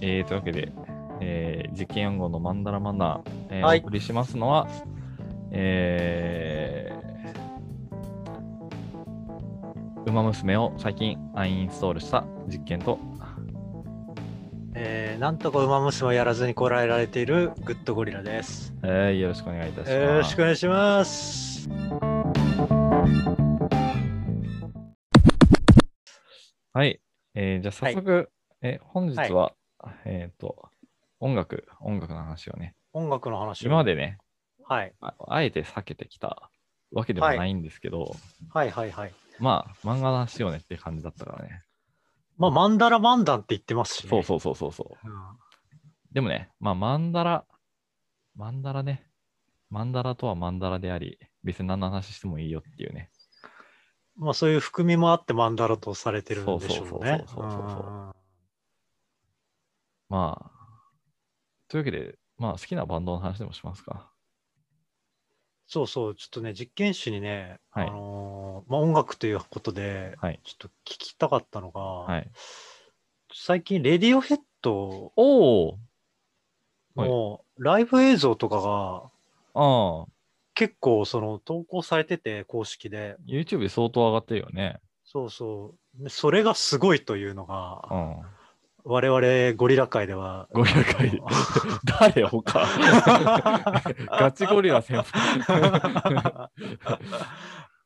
えー、というわけで、えー実験暗号のマンダラマナー、えーはいお送りしますのは、えー、ウマ娘を最近アインストールした実験と、えー、なんとか馬娘をやらずにこらえられているグッドゴリラです。えーよろしくお願いいたします。よろしくお願いします。はい。えーじゃあ早速、え本日は、えっ、と、音楽、音楽の話をね、音楽の話を今までね、はい。ああえて避けてきたわけではないんですけど、はいはいはい。まあ、漫画の話しようねって感じだったからね。まあ、マンダラマンダンって言ってますし、ね。そうそうそうそうそう。うんでもね、まあ、マンダラ、マンダラね、マンダラとはマンダラであり、別に何の話してもいいよっていうね。まあ、そういう含みもあってマンダラとされてるんでしょうね。そうそうそうそうそうそうんまあ、というわけで、まあ、好きなバンドの話でもしますか。そうそう、ちょっとね、実験室にね、はいあのーまあ、音楽ということで、はい。ちょっと聞きたかったのが、はい。最近、レディオヘッドおおはいのライブ映像とかがああ、結構その投稿されてて、公式で。YouTube で相当上がってるよね。そうそう。でそれがすごいというのが、うん。我々ゴリラ界では。ゴリラ界で 誰他 ガチゴリラ先輩。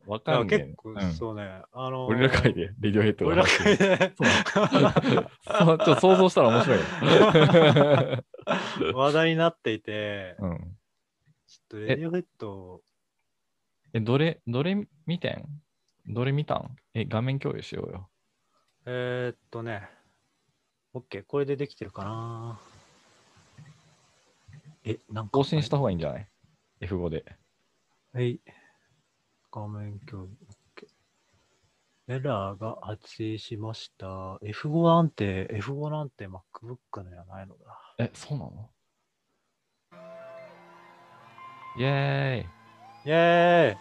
わかんねえ結構、うんそうね。あのーゴリラ界でレディオヘッドゴリラ界でそうちょっと想像したら面白いよ。話題になっていて、うん、ちょっとレディオヘッド、え、どれ、どれ見てん？どれ見たん？え、画面共有しようよ。えーっとね、OK、これでできてるかな。え、なんか。更新した方がいいんじゃない ?F5 で。はい。画面共有。OK エラーが発生しました。F5 なんて、F5 なんて MacBook のやないのだ。え、そうなの？イェーイ。イェーイ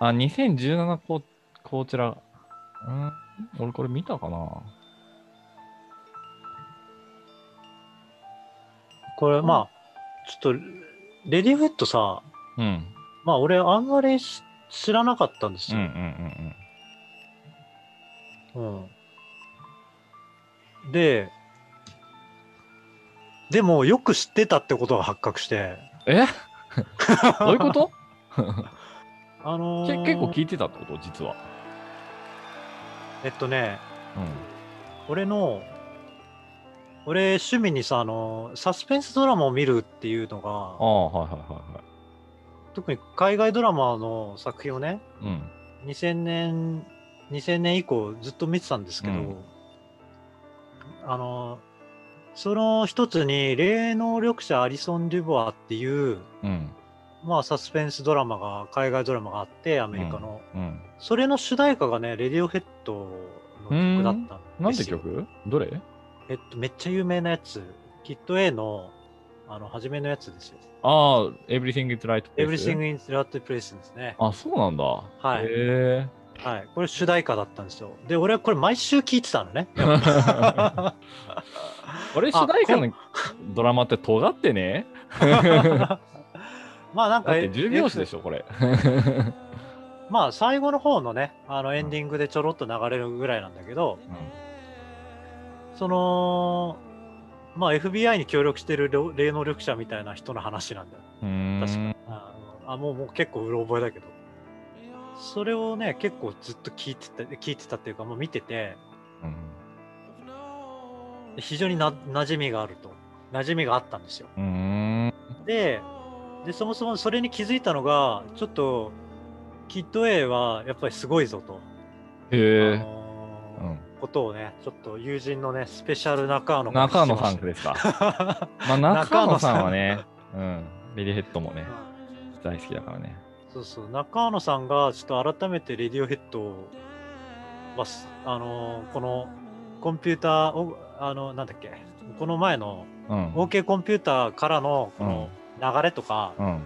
あ、2017ここちら。うん？俺これ見たかな？これ、まあ、ちょっと、レディオヘッドさ、うん。まあ、俺、あんまりし知らなかったんですうんうんよ。うんうん。で、でも、よく知ってたってことが発覚して、うん。え？どういうこと？あのけー結構聞いてたってこと？実は。えっとね、うん。俺の、俺、趣味にさ、あの、サスペンスドラマを見るっていうのあが、あ、はいはいは特に海外ドラマの作品をね、いはい。うん。2000年、2000年以降ずっと見てたんですけど、うんあの、その一つに、霊能力者アリソン・デュボアっていう、うん。まあ、サスペンスドラマが、海外ドラマがあって、アメリカの。うん。それの主題歌がね、レディオヘッドの曲だったんですよ。なんて曲？どれ？えっと、めっちゃ有名なやつ、キット A の、あの、初めのやつですよ。ああ、Everything is Right. Everything in the Right Place ですね。あ、そうなんだ。はいへえ。はい。これ主題歌だったんですよ。で、俺はこれ毎週聞いてたのね。俺、主題歌のドラマって尖ってね？まあなんか、だって10拍子でしょ、これ。まあ最後の方のね、あのエンディングでちょろっと流れるぐらいなんだけど、その、まあ FBI に協力してる霊霊能力者みたいな人の話なんだよ。確かあのあもうもう結構うろ覚えだけど。それをね、結構ずっと聞いてた、聞いてたっていうか、もう見てて、うん非常にな馴染みがあると。馴染みがあったんですよ。で、で、そもそもそれに気づいたのが、ちょっと、キッド A はやっぱりすごいぞと。へえ。ことをね、ちょっと友人のね、スペシャル中野中野さんですか？まあ、中野さんは中ね、うん。レディヘッドもね、うん大好きだからね。そうそう、中野さんがちょっと改めてレディオヘッドを、まあすあのーこのコンピューターを、あの、なんだっけ、この前のうん。OK コンピューターからのこの流れとか、うん。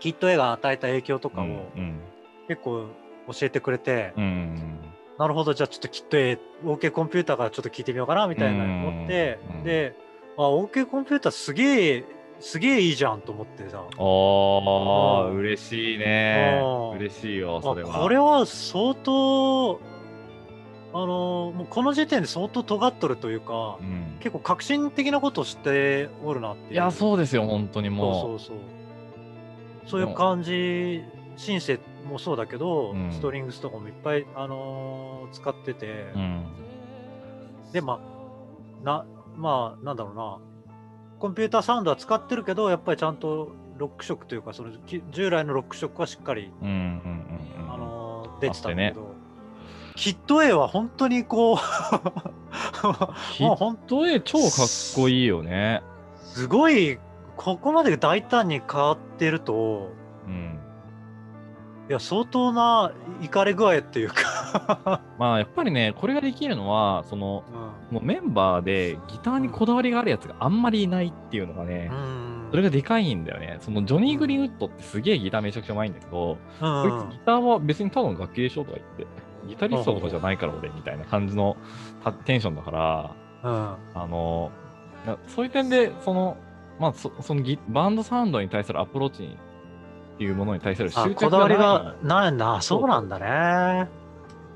キッド A が与えた影響とかをうん。結構教えてくれて、うん。なるほど、じゃあちょっときっと、えー OK コンピューターからちょっと聞いてみようかなみたいなの思ってうん、で、あ、OK コンピューターすげえ、すげえいいじゃんと思ってさ。おー、うん嬉しいねうん。嬉しいよ、あそれは。これは相当、あのもうこの時点で相当尖っとるというかう、ん。結構革新的なことをしておるなっていう。いや、そうですよ、本当にもう。そうそうそう。そういう感じ、シンセもそうだけど、うんストリングスとかもいっぱい、あのー使ってて、うん。で、まあ、な、まあ、なんだろうな、コンピューターサウンドは使ってるけど、やっぱりちゃんとロック色というか、そのき従来のロック色はしっかり、うんうんうんうん。あのー出てたんだけど、キット A は本当にこう、キット A 超かっこいいよね。すごい、ここまで大胆に変わってると、うん。いや、相当なイかれ具合っていうか、まあやっぱりね、これができるのは、その、もうメンバーでギターにこだわりがあるやつがあんまりいないっていうのがね、うん。それがでかいんだよね。そのジョニー・グリーンウッドってすげえギターめちゃくちゃうまいんだけど、うんこいつギターは別にただの楽器でしょとか言って、ギタリストとかじゃないから俺みたいな感じのたテンションだから、うん。あの、なそういう点で、その、まあそそのギバンドサウンドに対するアプローチっていうものに対するあ執着こだわりがないんだ。そうなんだね。あ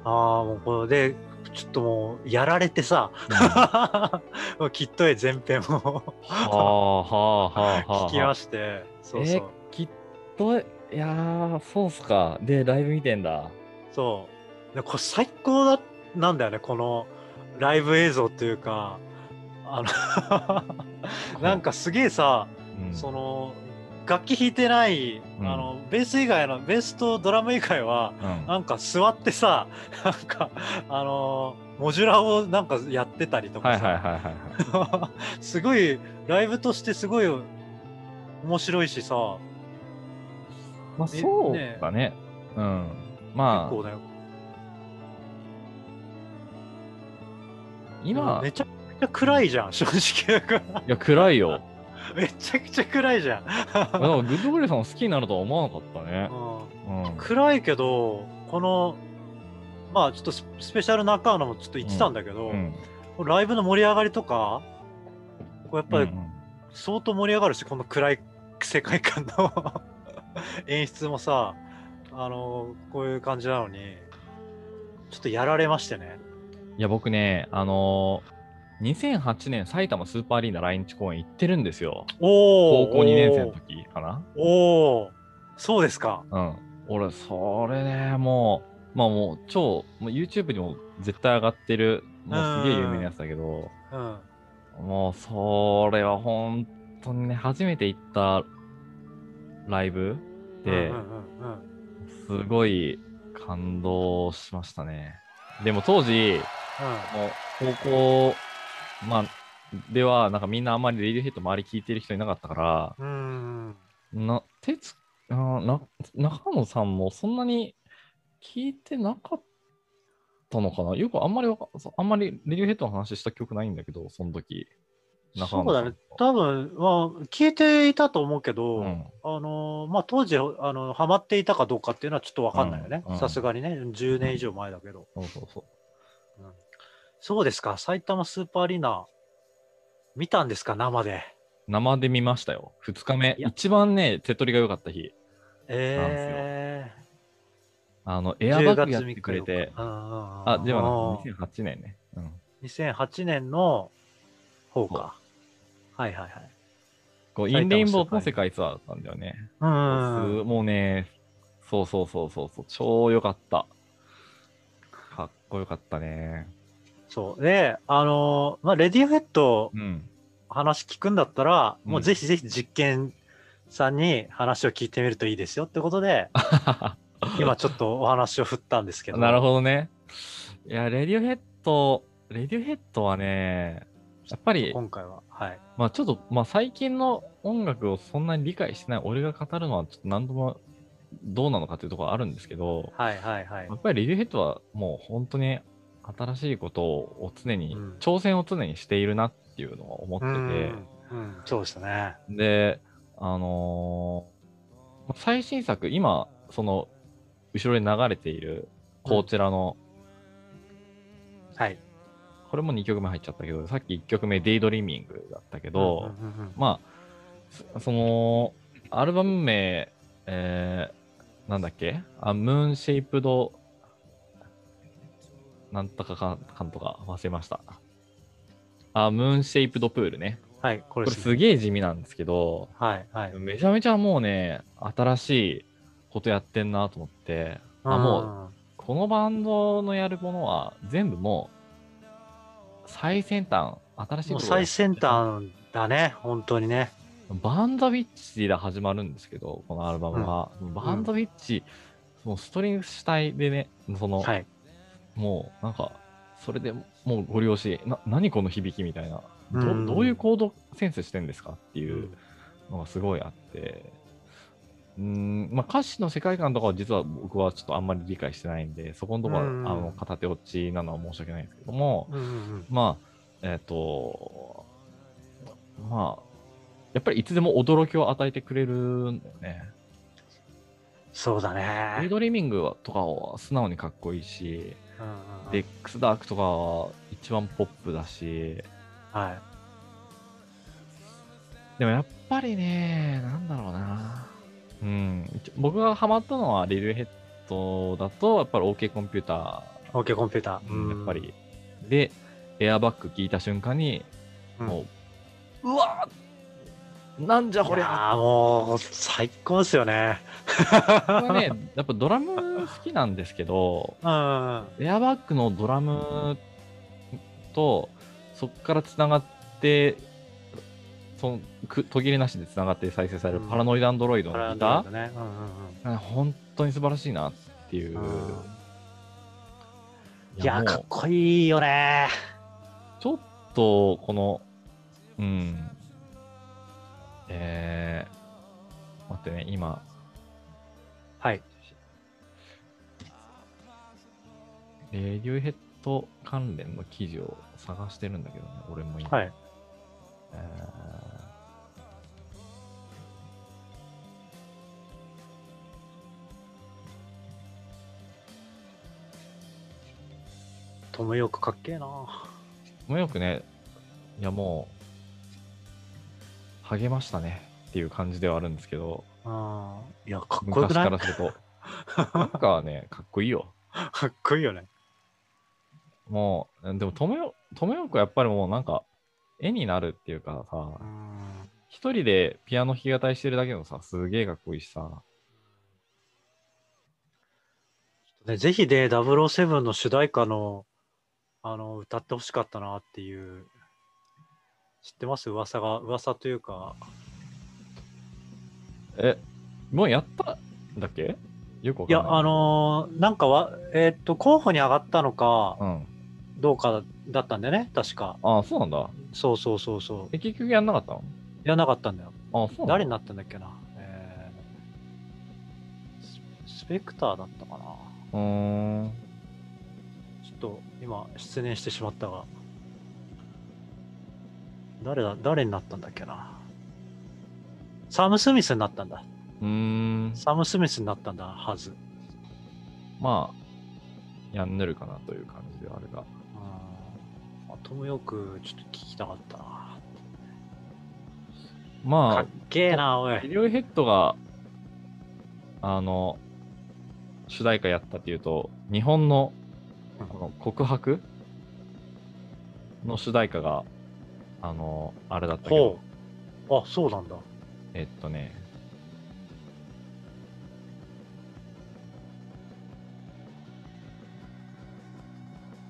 あ、もうこれで、ちょっともう、やられてさ、もうきっとえ前編をはあはあはあはあ。聞きまして、そうそう。えーきっと、いやー、そうっすか。で、ライブ見てんだ。そう。でこれ最高だなんだよね、このライブ映像っていうか、あの、なんかすげえさ、うん、その、楽器弾いてない、うんあの、ベース以外の、ベースとドラム以外は、うん、なんか座ってさ、なんか、あのーモジュラをなんかやってたりとかさ。すごい、ライブとしてすごい面白いしさ、まあ、ねそうだね。うん。まあ、こうだよ。今、いめちゃくちゃ暗いじゃん、正直だから。や、暗いよ。めちゃくちゃ暗いじゃん。だから、グッドブレイさんを好きになるとは思わなかったね。うんうん。暗いけど、この、まあちょっとススペシャル中野もちょっと言ってたんだけど、うん。ライブの盛り上がりとか、こうやっぱりうん相当盛り上がるし、この暗い世界観の 演出もさ、あのこういう感じなのに、ちょっとやられましてね。いや、僕ね、あのー、2008年埼玉スーパーアリーナ来日公演行ってるんですよ。お高校2年生の時かな。おおそうですか。うん。俺、それね、もう、まあもう、超、もう YouTube にも絶対上がってる、もうすげえ有名なやつだけど、うん。もう、それは本当にね、初めて行ったライブでうん、うんうんうんすごい感動しましたね。でも当時、もう高校、まあ、では、なんかみんなあんまりレイディオヘッド周り聞いてる人いなかったから、うん。うん。な、てつ、あーな、中野さんもそんなに聞いてなかったのかな？よくあんまりあんまりレディオヘッドの話した記憶ないんだけど、その時。そうだね。多分、まあ、聞いていたと思うけど、うんあのまあ、当時、あの、ハマっていたかどうかっていうのはちょっとわかんないよねうんう。んさすがにね、10年以上前だけど。そうそうそう。そうですか、埼玉スーパーアリーナ、見たんですか、生で。生で見ましたよ。2日目。一番ね、手っ取りが良かった日。えあの、ー、エアバッグや10ってくれて。ああ、ではもなく2008年ね。うん。2008年の方か。はいはいはい。こう、インレインボーの世界ツアーだったんだよね。うん。すもうね、そうそうそうそうそう、超良かった。かっこよかったね。そう。で、あのまあ、レディオヘッドうん。話聞くんだったら、うんもうぜひぜひ実験さんに話を聞いてみるといいですよってことで、今ちょっとお話を振ったんですけど。なるほどね。いや、レディオヘッド、レディオヘッドはね、やっぱり、今回は。はい。まあちょっと、まあ最近の音楽をそんなに理解してない俺が語るのはちょっと何ともどうなのかというところはあるんですけど、はいはいはいや。っぱりレディオヘッドはもう本当に新しいことを常に、うん。挑戦を常にしているなっていうのは思ってて、うん、うん、そうでしたね。で、あのー最新作、今、その、後ろで流れている、こちらの、はい。これも2曲目入っちゃったけど、さっき1曲目、 Daydreaming だったけど、うんうんうんうんまあ、そその、アルバム名、えー、なんだっけ？あ、 Moon Shaped、なんとかかかんとか忘れました。あ、ムーンシェイプドプールね。はい、ここれれすすげえ地味なんですけど、はい、はい。めちゃめちゃもうね、新しいことやってんなと思って、あ、もう、このバンドのやるものは全部もう、最先端、新しいもうこと最先端だね、本当にね。バンザウィッチで始まるんですけど、このアルバムは。バンザウィッチ、そのストリング主体でね、その、はい。もうなんか、それでもうご利用し、な、何この響きみたいな、どうん。どういうコードセンスしてんですかってういうん。のがすごいあって、うーん、まあ歌詞の世界観とかは実は僕はちょっとあんまり理解してないんで、そこのところあの、片手落ちなのは申し訳ないんですけども、まあ、えっ、と、まあ、やっぱりいつでも驚きを与えてくれるんだよね。そうだね。 Daydreaming とかは素直にかっこいいし、うんうんうん Decks Dark とかは一番ポップだし、はい。でもやっぱりね、なんだろうな。うん、一僕がハマったのはレディオヘッドだと、やっぱり OK Computer OK Computer。ー、やっぱり。で、エアバッグ聞いた瞬間に、うん、もう、うわなんじゃこりゃこれはもう最高ですよね。ね、やっぱドラム好きなんですけど、うん。エアバッグのドラムと、そこからつながって、そのく途切れなしでつながって再生されるうんパラノイドアンドロイドのギタだね。うんうんー、本当に素晴らしいなっていう。うん。いや、かっこいいよね。ちょっと、この、うん、えー、待ってね、今、はい。レディオヘッド関連の記事を探してるんだけどね、俺も今。はい。えトムヨークかっけえな。ーもうよくね、いやもう、励ましたねっていう感じではあるんですけど、うん。いや、かっこよく昔からすると。なんかはね、かっこいいよ。かっこいいよね。もう、でも、とめよ、とめよくはやっぱりもうなんか、絵になるっていうかさう、ん。一人でピアノ弾き語りしてるだけのさ、すげえかっこいいしさ、ね、ぜひで、007の主題歌の、あの、歌ってほしかったなっていう、知ってます？噂が、噂というか、え、もうやったんだっけ？よくわいや、かんない。あのーなんかは、えーっと、候補に上がったのか、うん。どうかだったんだよね、確か。ああ、そうなんだ。そうそうそうそう。え、結局やんなかったの？やらなかったんだよ。ああ、そうなんだ。誰になったんだっけな？えーススペクターだったかな。うーん。ちょっと今、失念してしまったが。誰だ、誰になったんだっけな。サム・スミスになったんだ。うーん。サム・スミスになったんだはず。まあ、やんぬるかなという感じではあるが。あトム・ヨーク、ちょっと聞きたかったな。かまっけえな、おあ、医い。療ヘッドが、あの、主題歌やったっていうと、日本のうんこの告白の主題歌が、あの、あれだったけどほ、う。あ、そうなんだ。えっとね、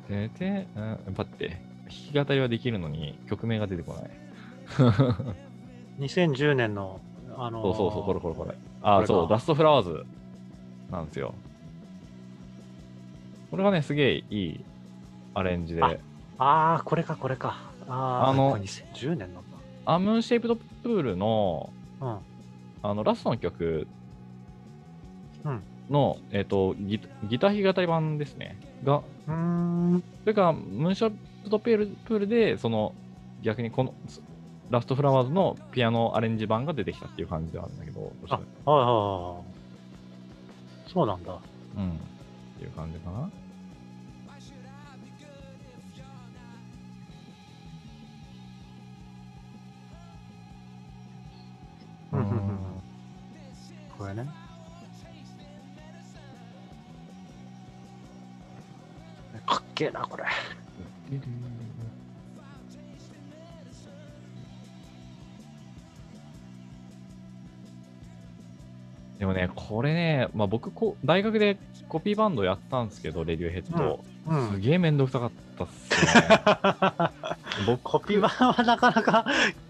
でで、うん、待って、弾き語りはできるのに曲名が出てこない。2010年の、あのーそうそうそう、これこれこれ。あそう、ラストフラワーズなんですよ。これがね、すげえいいアレンジで、あああ、これか、これか。あのこれ2010年なんだ。アムーンシェイプドプールのうん。あのラストの曲うんの、えっとギギター弾き語り版ですね。が、うーん。それから、ムーンショップドプールプールで、その、逆にこの、ラストフラワーズのピアノアレンジ版が出てきたっていう感じではあるんだけど、あ、はいはいはいはい。そうなんだ。うん。っていう感じかな。これね。かっけえな、これ。でもね、これね、まあ、僕こ、大学でコピーバンドやったんですけど、レディオヘッド。うすげえめんどくさかったっすね。僕コピー版はなかなか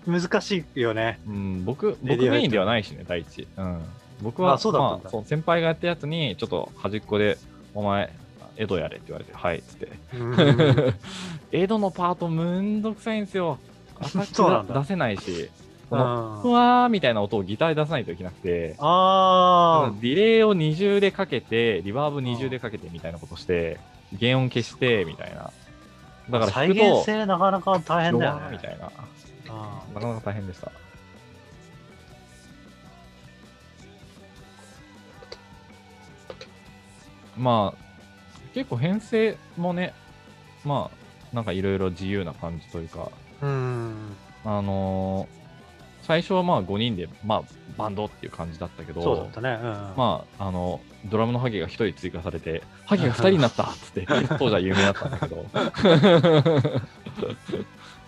難しいよね。うん、僕、僕メインではないしね、第一。うん。僕は、あそうだまあ、そう先輩がやったやつに、ちょっと端っこで、お前、エドやれって言われて、はいっつって。う んエドのパートめんどくさいんですよ。アタそうなんだック出せないし、この、あふわーみたいな音をギターで出さないといけなくて、あディレイを二重でかけて、リバーブ二重でかけてみたいなことして、原音消して、みたいな。だから再弾くと、現性なかなか大変だよね。みたいな。あなかなか大変でした。まあ、結構編成もね、まあ、なんかいろいろ自由な感じというか、ーうん。あのー最初はまあ5人で、まあ、バンドっていう感じだったけど、そうだったね。うん、まあ、あの、ドラムのハゲが1人追加されて、ハゲが2人になったっつって、当時は有名だったんだけど、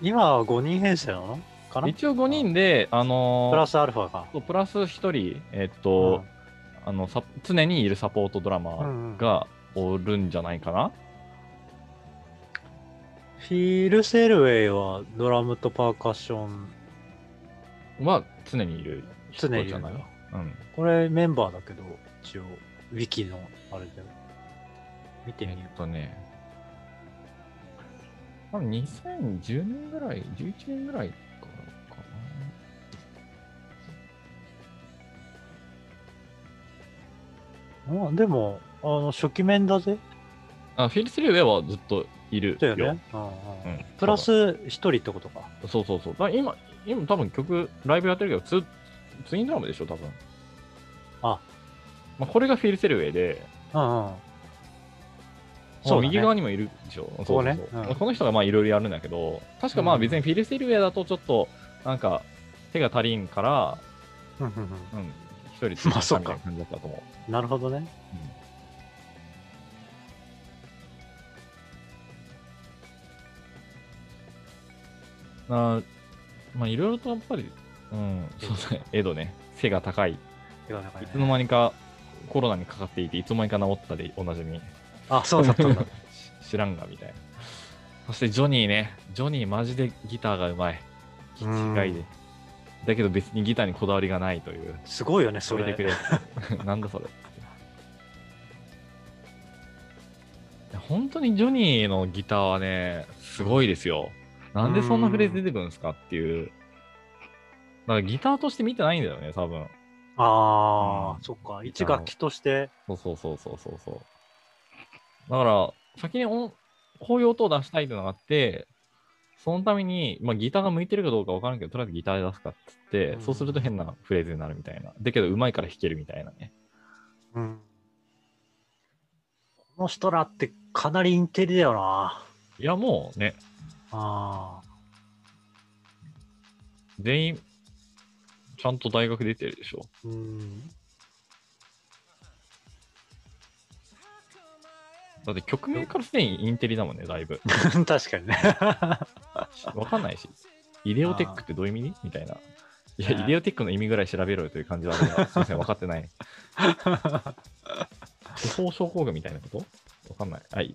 今は5人編成なの？かな？一応5人で、あのープラスアルファか。そうプラス1人、えっと、あのさ常にいるサポートドラマーがおるんじゃないかな、フィル・セルウェイはドラムとパーカッション。は常にいる人常にいるじゃないうん。これメンバーだけど、一応、ウィキのあれで。見てえみよっとね、多分2010年ぐらい、11年ぐらいからかう。あでも、あの、初期面だぜ。な。あ、フィル・スリーウェイはずっといるよ。だよね。うんプラス一人ってことか。そうそうそう。だ今、今多分曲、ライブやってるけど、ツツインドラムでしょ、多分。あ。まあ、これがフィル・セルウェイで、うんうん。そう、だね。右側にもいるでしょ？そうそうこねこの人がまあいろいろやるんだけど、確かまあうん。別にフィル・セルウェイだとちょっと、なんか手が足りんから、うん一人追加まったみたいな感じだったと思う。なるほどね。うん、あまあいろいろとやっぱり、うん、そうね、エドね、背が高い。いつの間にかコロナにかかっていて、いつの間にか治ったでおなじみ。あ、そうだったんだ。し知らんがみたいな。そしてジョニーね、ジョニーマジでギターがうまい。気うん違いで。だけど別にギターにこだわりがないという。すごいよね、それて。くれ。なんだそれ。本当にジョニーのギターはね、すごいですよ。なんでそんなフレーズ出てくるんですかっていう。だからギターとして見てないんだよね、多分。ああ、うんそっか。一楽器として。そうそうそうそうそう。だから、先に音こういう音を出したいっていうのがあって、そのために、まあ、ギターが向いてるかどうかわからんけど、とりあえずギターで出すかっつって、うんそうすると変なフレーズになるみたいな。だけど、うまいから弾けるみたいなね。うん。この人らってかなりインテリだよな。いや、もうね、ああ。全員、ちゃんと大学出てるでしょ。うん。だって曲名からすでにインテリだもんね、だいぶ。確かにね。わかんないし。イデオテックってどういう意味？みたいな。いや、ねイデオテックの意味ぐらい調べろよという感じはあるが、すいません、分かってない。不法症候群みたいなこと？わかんない。はい。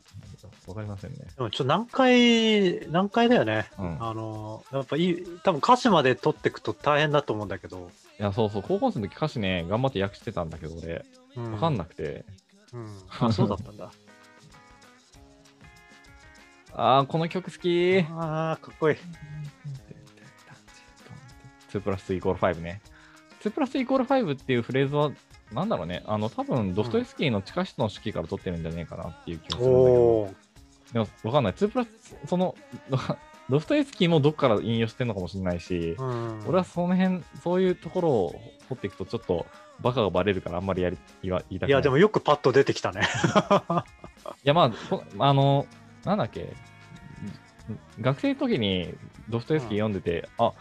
わかりませんね。でもちょっと難解、難解だよね。うん。あの、やっぱいい、多分歌詞まで取っていくと大変だと思うんだけど。いや、そうそう、高校生の時歌詞ね、頑張って訳してたんだけど、俺、うわかんなくて。うん。あ、そうだったんだ。あー、この曲好きああ、かっこいい。2プラス2イコール5ね。2プラスイコール5っていうフレーズは、なんだろうね。あの、多分ドストエフスキーの地下室の式から取ってるんじゃねえかなっていう気がするんだけど。でも、わかんない。2プラス、その、ド ドストエフスキーもどっから引用してるのかもしれないし、うん。俺はその辺、そういうところを掘っていくと、ちょっとバカがバレるからあんまりやり言いたくない。いや、でもよくパッと出てきたね。いや、まあ、こあの、なんだっけ、学生の時にドストエフスキー読んでて、あ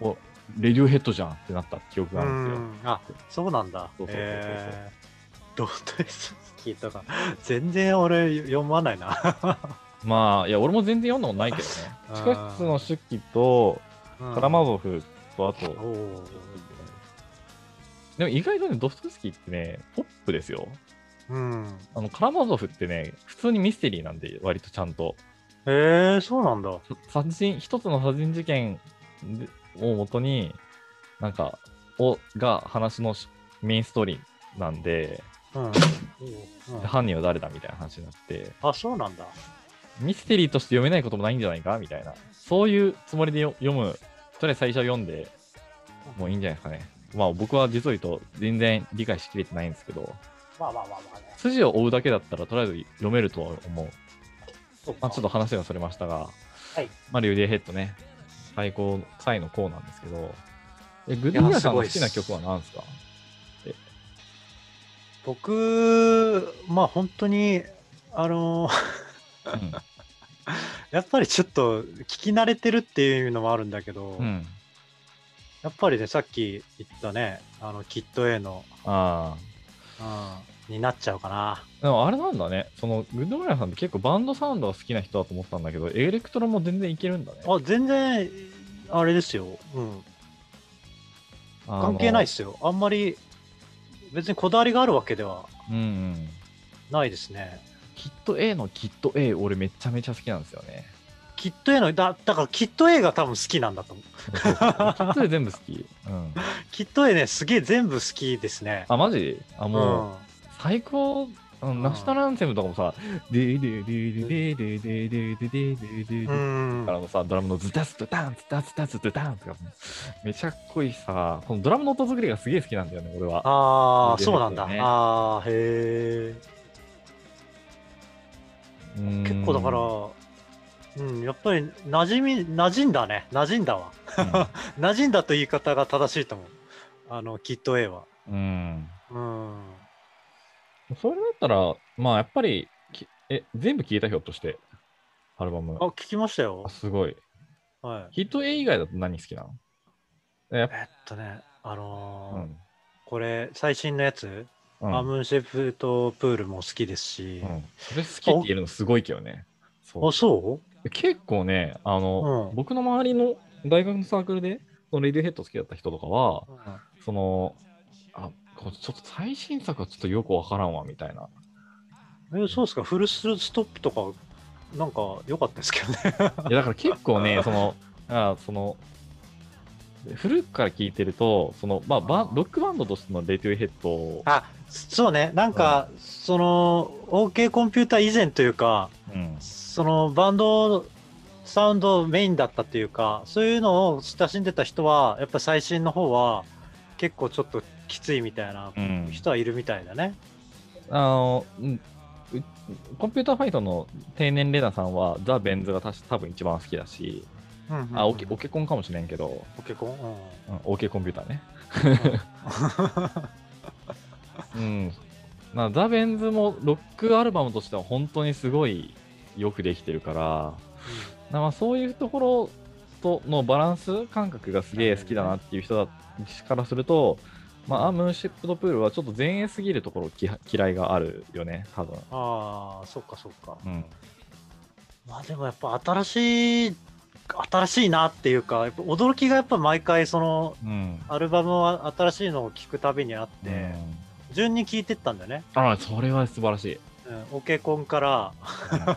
おレディオヘッドじゃんってなった記憶うがあるんですよ。ん。あ、そうなんだ。そうそうそうそうえードストエフスキーとか、全然俺読まないな。まあ、いや、俺も全然読んだことないけどね。地下室の手記と、カラマゾフと、あと。でも意外とね、ドストエフスキーってね、ポップですよ。うん。あの、カラマゾフってね、普通にミステリーなんで、割とちゃんと。えー、そうなんだ。殺人、一つの殺人事件でをもとに、なんか、を、が話のメインストーリーなんで、うん。うん犯人は誰だみたいな話になって、あ、そうなんだ。ミステリーとして読めないこともないんじゃないか？みたいな、そういうつもりでよ読む、とりあえず最初読んでもういいんじゃないですかね。まあ僕は実を言うと全然理解しきれてないんですけど、まあまあまあまあね。筋を追うだけだったらとりあえず読めるとは思う。そうか。まあちょっと話がそれましたが、はい。まあリュウディヘッドね、最高、サイのこうなんですけど、えグッドミラーさんの好きな曲は何ですか僕、まあ本当に、あのーうん。やっぱりちょっと聞き慣れてるっていうのもあるんだけど、うん。やっぱりね、さっき言ったね、あの、 Kid A の、あうん、になっちゃうかな。あ。でもあれなんだね。その、グッドミラーさんって結構バンドサウンドが好きな人だと思ったんだけど、エレクトロも全然いけるんだね。あ、全然、あれですよ。うん。関係ないっすよ。あんまり、別にこだわりがあるわけではうんうん。ないですね。 Kid A の Kid A、俺めちゃめちゃ好きなんですよね。 Kid A の、だだからキット A が多分好きなんだと思う。そうそうそうキット A 全部好き。うん。 Kid A ね、すげえ全部好きですね。あ、マジ？あ、もう、うん最高、 National Anthem とかもさ、デーデーデーデーデーデーデーデーデーデーデーデうーんからのさ、ドラムのズタズタタン、ズタズタズタタンとか、めちゃかっこいいしさ、このドラムの音作りがすげえ好きなんだよね、俺は。ああ、そうなんだ。ああ、へえ。結結構だから、うん、やっぱり馴染み、馴染んだね。馴染んだわ。馴染んだと言い方が正しいと思う。あの、キット A は。うん。うん。それだったら、まあやっぱり、きえ、全部聞いたひょっとして、アルバムあ、。聞きましたよあ、。すごい。はい。ヒット A 以外だと何好きなの？えっとね、あのーうん。これ、最新のやつ、うんアムシェフとプールも好きですし。うん、それ好きって言えるのすごいけどね。そうあ、そ結構ね、あの、うん僕の周りの大学のサークルで、そのレディオヘッド好きだった人とかは、う、その、あ、ちょっと最新作はちょっとよくわからんわ、みたいな。え、そうですか？フルストップとか、なんか良かったですけどね。いや、だから結構ね、その、だからその、古くから聞いてると、その、まあ、バンロックバンドとしてのレディオヘッドを、あ、そうね。なんか、その、OK コンピューター以前というか、うん、そのバンドサウンドメインだったっていうか、そういうのを親しんでた人は、やっぱ最新の方は結構ちょっときついみたいなうん人はいるみたいだね。あの、うんうコンピューターファイトの定年レナさんは、ザ・ベンズがたし多分一番好きだし、うんうんうんあ、オケオケコンかもしれんけど、オケコン、うん、オケコンピューターね。うん。まあ、ザ・ベンズもロックアルバムとしては本当にすごいよくできてるから、まあそういうところとのバランス感覚がすげえ好きだなっていう人だからすると、まあ、 A Moon Shaped Pool はちょっと前衛すぎるところき嫌いがあるよね、多分。ああ、そっかそっか。うん。まあでもやっぱ新しい、新しいなっていうか、やっぱ驚きがやっぱ毎回そのうん。アルバムは新しいのを聞くたびにあって、うん順に聞いてったんだよね。あそれは素晴らしい。うん、オケコンから、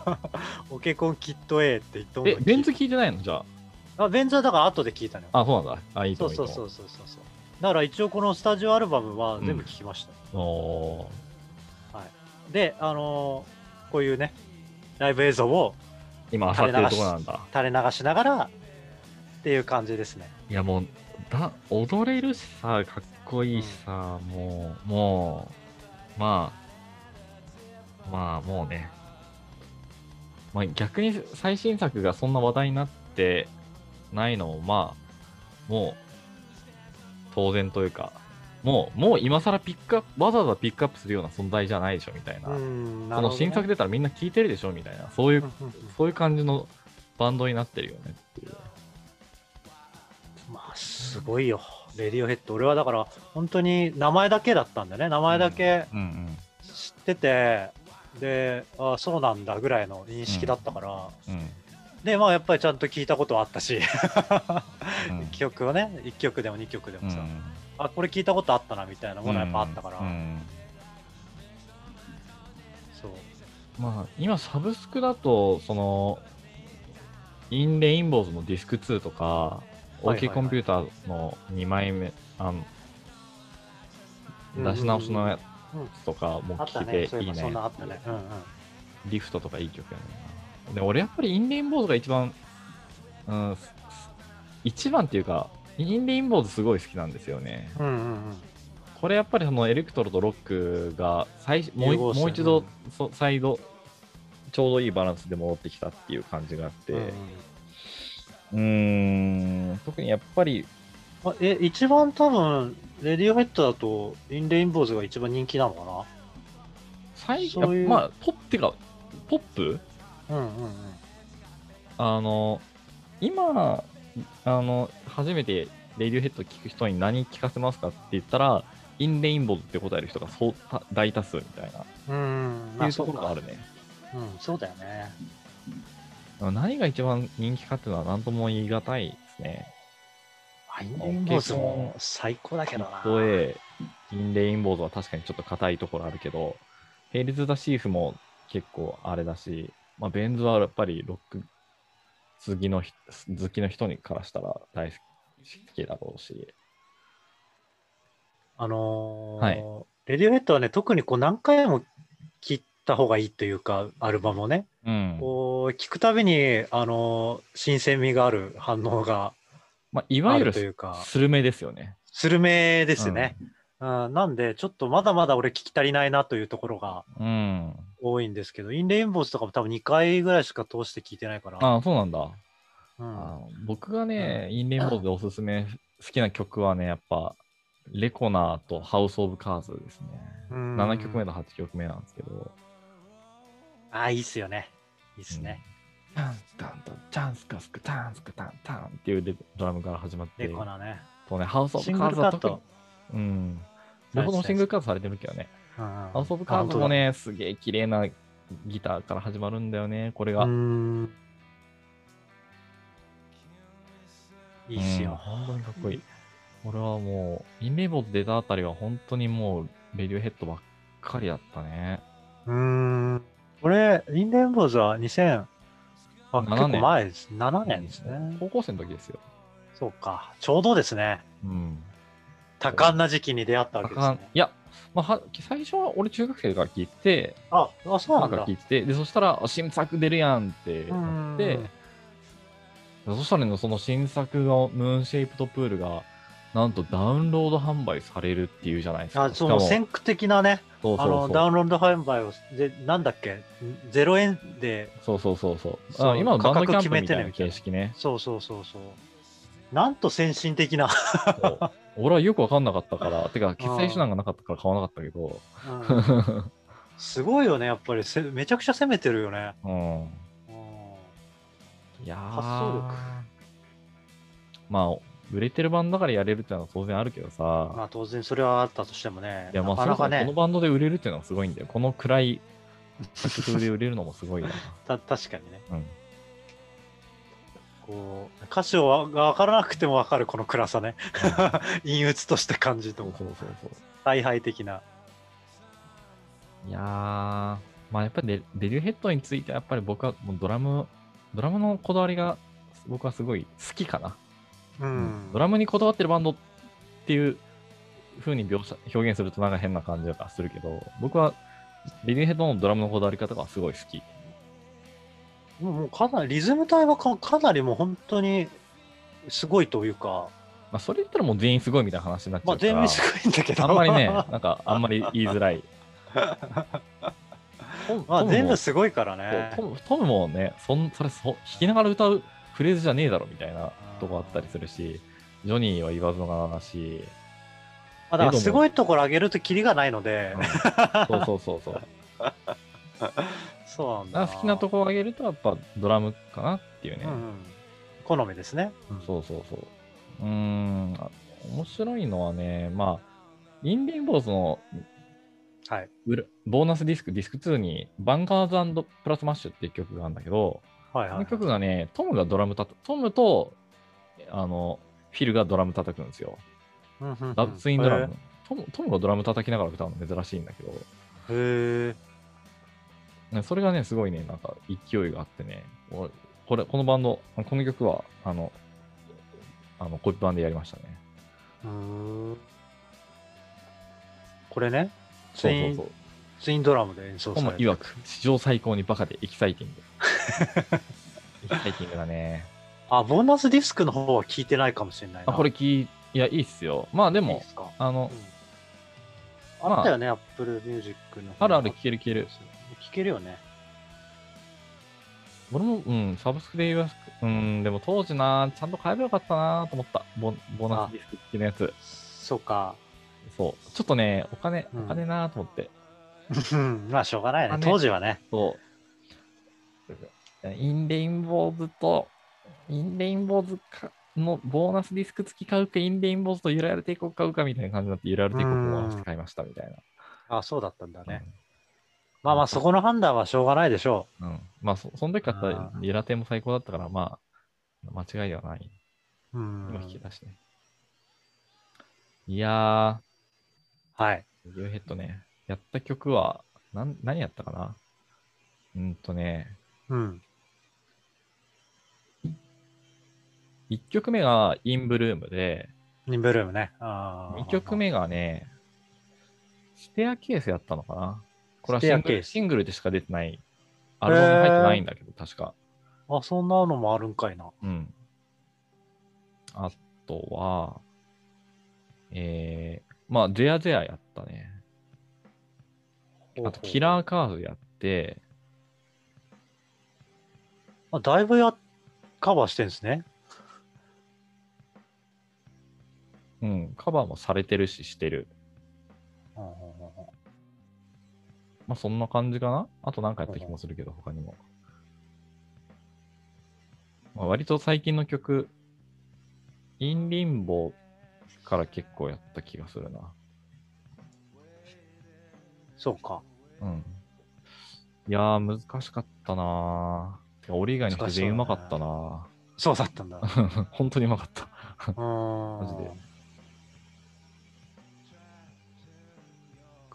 オケコンキット A ってどんどんえ、 Bends 聞いてないの？じゃあ Bends はだから後で聞いたのよ。あ。あ、そうなんだ。あ、いいとそう。そうそうそうそう。だから一応このスタジオアルバムは全部聞きました。う。おで、あのーこういうね、ライブ映像を今、あさってるとこなんだ。垂れ流しながらっていう感じですね。いや、もう、だ踊れるしさ、かっこいいしさ、もう、もう、まあ、まあ、もうね。まあ、逆に最新作がそんな話題になってないのも、まあ、もう、当然というか、もう、もう今更ピックアップ、わざわざピックアップするような存在じゃないでしょ、みたいな。こね新作出たらみんな聴いてるでしょ、みたいな。そういうそういう感じのバンドになってるよねっていう。まーすごいよ。レディオヘッド。俺はだから、本当に名前だけだったんだね。名前だけうんうん知ってて、で、あそうなんだぐらいの認識だったから、うん。で、まあやっぱりちゃんと聞いたことはあったし、うん。曲をね、1曲でも2曲でもさ、うん。あ、これ聞いたことあったなみたいなものはやっぱあったから、うん。そう。まあ、今、サブスクだと、その、インレインボーズのディスク2とか、OK コンピューターの2枚目、あの出し直しのやうんつとかも聴けていいね。リフトとかいい曲やねんな。で、俺やっぱり In Rainbows が一番、うん、一番っていうか、 In Rainbows すごい好きなんですよね。うんうんうん。これやっぱりそのエレクトロとロックが最もうもう一度、そ再度ちょうどいいバランスで戻ってきたっていう感じがあって、うんうんうーん、特にやっぱり、あえ、一番多分、レディオヘッドだと、インレインボーズが一番人気なのか最そういうまあ、ポップが、ポップ？なうんうんうん。あの、今、あの、初めてレディオヘッド聞く人に何聞かせますかって言ったら、インレインボーズって答える人がそうた大多数みたいな、っうん、ていうところがあるね。うん、そうだよね。何が一番人気かっていうのは何とも言い難いですね。あ In Rainbows も最高だけどな。A、インレインボーズは確かにちょっと硬いところあるけど、ヘイルズ・ザ・シーフも結構あれだし、まあ、 Bends はやっぱりロック好きの人好きの人にからしたら大好きだろうし、あのーはい。レディオヘッドはね、特にこう何回も聞いた方がいいというか、アルバムをね、うん。こう聞くたびに、あのー新鮮味がある反応がまあ、いわあゆるるというか、スルメですよね。スルメですね。うんなんで、ちょっとまだまだ俺聞き足りないなというところがうん。多いんですけど、インレインボーズとかも多分2回ぐらいしか通して聞いてないから。ああ、そうなんだ。うん僕がね、インレインボーズでおすすめ好きな曲はね、やっぱ、レコナーとハウス・オブ・カーズですね。うん7曲目と8曲目なんですけど、あ、いいっすよね。いいっすね。タンスタンタンチャンスカスクタンスクタンタンっていうレドラムから始まって、レコナね。ハウス・オブ・カーズは特。うん。両方ともシングルカットされてるけどね。うんハウス・オブ・カーズも、ね、すげえ綺麗なギターから始まるんだよね、これが。いいっすうんよ。本当にかっこいい。これはもう、インレイボーズ出たあたりは本当にもう、レディオヘッドばっかりだったね。うーん。これ、インレインボーズは2000、あ、7結構年前です。7年ですね。高校生の時ですよ。そうか。ちょうどですね。うん。多感な時期に出会ったわけですね。いや、まあ、は最初は俺中学生から聞いて、あ、あ、そうなんだなんか聞。いて、で、そしたら、あ新作出るやんってうなっんて、そしたらね、その新作のムーンシェイプトプールが、なんとダウンロード販売されるっていうじゃないですか。あ、その先駆的なね、あの、そうそうそうダウンロード販売を、で、なんだっけ、0円で、そうそうそうそう。あ今のバンドキャンプ価格決めみたいなてねみたいな形式ね。そうそうそうそう。なんと先進的な。俺はよくわかんなかったから、てか、決済手段がなかったから買わなかったけど、うんすごいよね、やっぱりせ。めちゃくちゃ攻めてるよね。うん。うんいやー発想力まあ、売れてるバンドだからやれるってのは当然あるけどさ、まあ当然それはあったとしてもね。いや、まあ、なかなかねこの、バンドで売れるっていうのはすごいんだよ。この暗い曲で売れるのもすごいな。た確かにね。うん。こう、歌詞をが分からなくても分かるこの暗さね。陰鬱として感じとか、そうそうそうそう。大敗的な。いやー、まあやっぱりデデビューヘッドについてはやっぱり僕はもうドラム、ドラムのこだわりが僕はすごい好きかな。うん。ドラムにこだわってるバンドっていう風に描写表現するとなんか変な感じがするけど、僕はデビューヘッドのドラムのこだわり方がすごい好き。もうかなり、リズム体はかかなりもう本当にすごいというか、まあそれ言ったらもう全員すごいみたいな話になっちゃまあうから、全員すごいんだけど。あんまりね、なんかあんまり言いづらい。まあ全部すごいからねト。ムトムもね、そんそれそ弾きながら歌うフレーズじゃねえだろみたいなとこあったりするし、ジョニーは言わずのがなだし、まあだからすごいところ上げるとキリがないので、そうそうそうそう。そうなんだ好きなところを上げるとやっぱドラムかなっていうね。うんうん。好みですね。そうそうそう。うーん、あ面白いのはね、まあ、 In Rainbows のはい。裏ボーナスディスク、ディスク2に、 Bangers Plus Mash っていう曲があるんだけど、はいはいこの。曲がね、トムがドラムたた、トムと、あの、フィルがドラム叩くんですよ。ツインドラム。トムトムがドラム叩きながら歌うの珍しいんだけど、へそれがね、すごいね、なんか勢いがあってね、俺これ、このバンド、この曲は、あの、あの、コピバンでやりましたね。うーん。これね、ツインそうそうそう。ツインドラムで演奏されて、トム曰く、史上最高にバカでエキサイティング。エキサイティングだね。あ、ボーナスディスクの方は聞いてないかもしれないな。あ、これ聞い、いや、いいっすよ。まあでもいいあの、うんまああったよね、Apple Music の。あるある聞ける聞ける。聞けるよね。俺も、うん、サブスクで言います。うん、でも当時な、ちゃんと買えばよかったなと思った。ボボーナスディスク付きのやつ。そうか。そう。ちょっとね、お金、うんお金なと思って。う んまあ、しょうがないね当時はね。そう。 In Rainbows と、 In Rainbows かのボーナスディスク付き買うか、 In Rainbows とゆらゆら帝国買うかみたいな感じになって、ゆらゆら帝国を買いましたみたいな。あ、そうだったんだね。うんまあまあ、そこの判断はしょうがないでしょうん。まあ、そその時買ったあーユラテも最高だったから、まあ、間違いではない。う。うん今聞き出してね。いやはい。ー、レディオヘッドね。やった曲は、なん何やったかな？うんとね、うん。1曲目がインブルームで、ニンブルームね。あ2曲。目がね、ステアケースやったのかなこれはスシングルシングルでしか出てない。アルバムに入ってないんだけど、確か。あ、そんなのもあるんかいな。うん。あとは、えー、まあ、ジェアジェアやったね。あと、キラーカードやって、あ、だいぶや、カバーしてんですね。うん、カバーもされてるし、してる。うんうんうんまあ、そんな感じかな？あと何かやった気もするけど、他にも。まあ、割と最近の曲、インリンボから結構やった気がするな。そうか。うん。いやー、難しかったなー。てか俺以外の人全員うまかったなそうだったんだ。本当にうまかった。マジで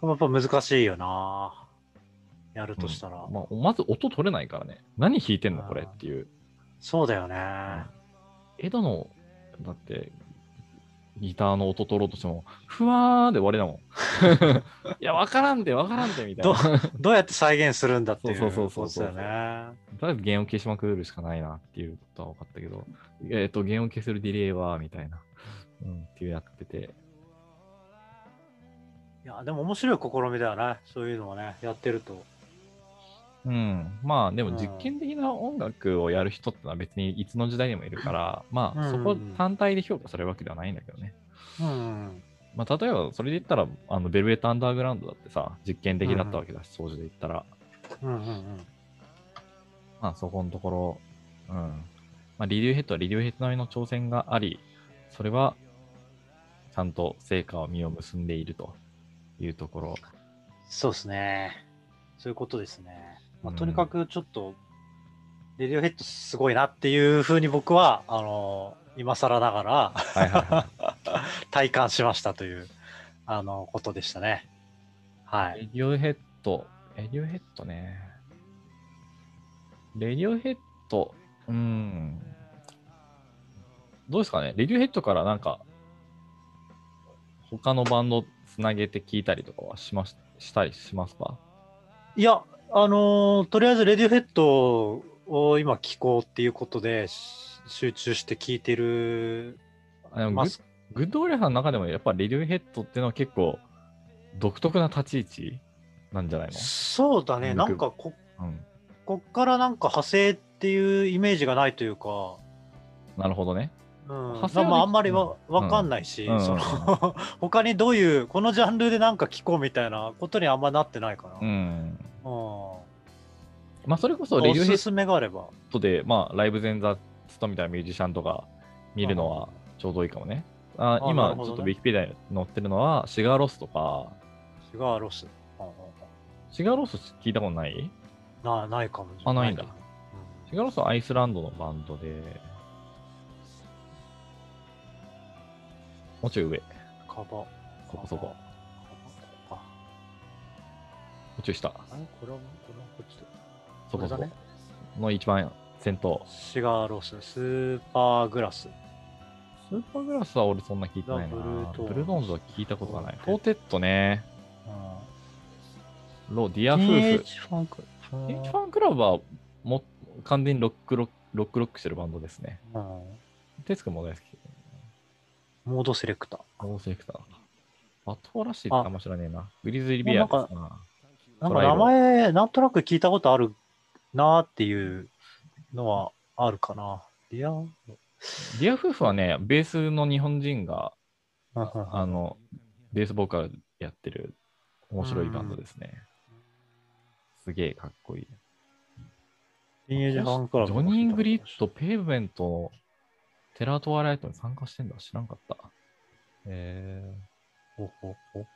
やっぱ難しいよな。やるとしたら。まあ、まず音取れないからね。何弾いてんのこれっていう。そうだよね。エドの、だって、ギターの音取ろうとしても、ふわーで終わりだもん。いや、わからんで、わからんで、みたいどな。どうやって再現するんだっていうそうそうそうそうことだよね。とりあえず弦を消しまくるしかないなっていうことは分かったけど、えっ、と、弦を消せるディレイは、みたいな、うん、っていうやってて、いや、でも面白い試みだよね。そういうのはね、やってると。うん、まあでうんも実験的な音楽をやる人ってのは別にいつの時代にもいるから、まうんあそこ単体で評価されるわけではないんだけどね。うん。まあ例えばそれで言ったら、あのベルベットアンダーグラウンドだってさ、実験的だったわけだし、掃除で言ったら、うんうんうん。まあそこのところ、うん。まあリディオヘッドはリディオヘッド並みの挑戦があり、それはちゃんと成果を実を結んでいるというところ。そうですね。そういうことですね。まあ、うんとにかくちょっと、レディオヘッドすごいなっていうふうに僕は、あの、今更ながらはいはいはい。体感しましたという、あの、ことでしたね。はい。レディオヘッド、レディオヘッドね。レディオヘッド、うーん。どうですかね？レディオヘッドからなんか、他のバンドつなげて聞いたりとかはしまししたりしますか？いや、あのとりあえずレディオヘッドを今聞こうっていうことでし集中して聞いてるグッます。グッドオレさんの中でもやっぱレディオヘッドっていうのは結構独特な立ち位置なんじゃないそうだね。なんかこ、のうん。こっからなんか派生っていうイメージがないというか、なるほどね。うん、まああんまりわうん。わかんないし、うん。その 他にどういうこのジャンルでなんか聞こうみたいなことにあんまなってないかうな。ん。うん。まあそれこそおレディオヘッすすめがあれば。ドで、まあライブ前座務めたミュージシャンとか見るのはちょうどいいかもね。あ今、ちょっとウィキペディアに載ってるのは、シガーロスとか、シガーロス。シガーロス聞いたことない？うんなないかも。あないんだ。シガーロスはアイスランドのバンドで、もうちょい上、うんカバ。そこそこカバもうちょい下、あれ？これは、これはこっちで。そこそこねの一番先頭。シガーロス、スーパーグラス。スーパーグラスは俺そんな聞いてないな。ザブルドーンズは聞いたことがない。フォーテッドね。ロー、ディアテ夫婦。ィーンエッジファンク。ファンクラブはもう完全にロックロックロックロックしてるバンドですね。うんテスクも大好き。モードセレクター。モーセレクター。バトーラシーってあんま知らねえな。グリズリービアですな。なんか名前、なんとなく聞いたことあるなーっていうのはあるかな。リアンディア夫婦はね、ベースの日本人が、ああの、ベースボーカルやってる面白いバンドですね。すげえかっこいい。ジョニー・グリッド、ペーブメントのテラトワライトに参加してんだ。知らんかった。えー、ほほほ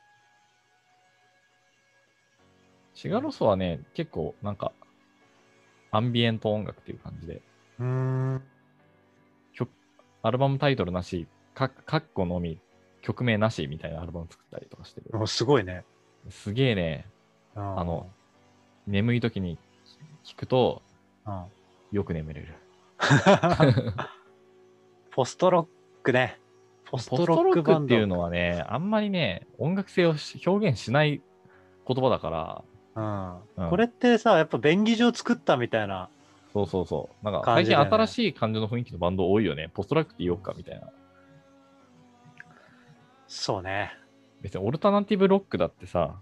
シガロスはね、結構なんか、アンビエント音楽っていう感じで、うーん。曲アルバムタイトルなし、かかっこのみ、曲名なしみたいなアルバム作ったりとかしてる。うんすごいね。すげえね、ああの、眠い時に聞くと、うんよく眠れる。ポストロックね。ポスポトロックバンド。っていうのはね、あんまりね、音楽性をし表現しない言葉だから、うんうんこれってさ、やっぱ便宜上作ったみたいな。そうそうそう。なんか感最近新しい感じの雰囲気のバンド多いよね。ポストラックって言おうかみたいな。そうね。別にオルタナティブロックだってさ、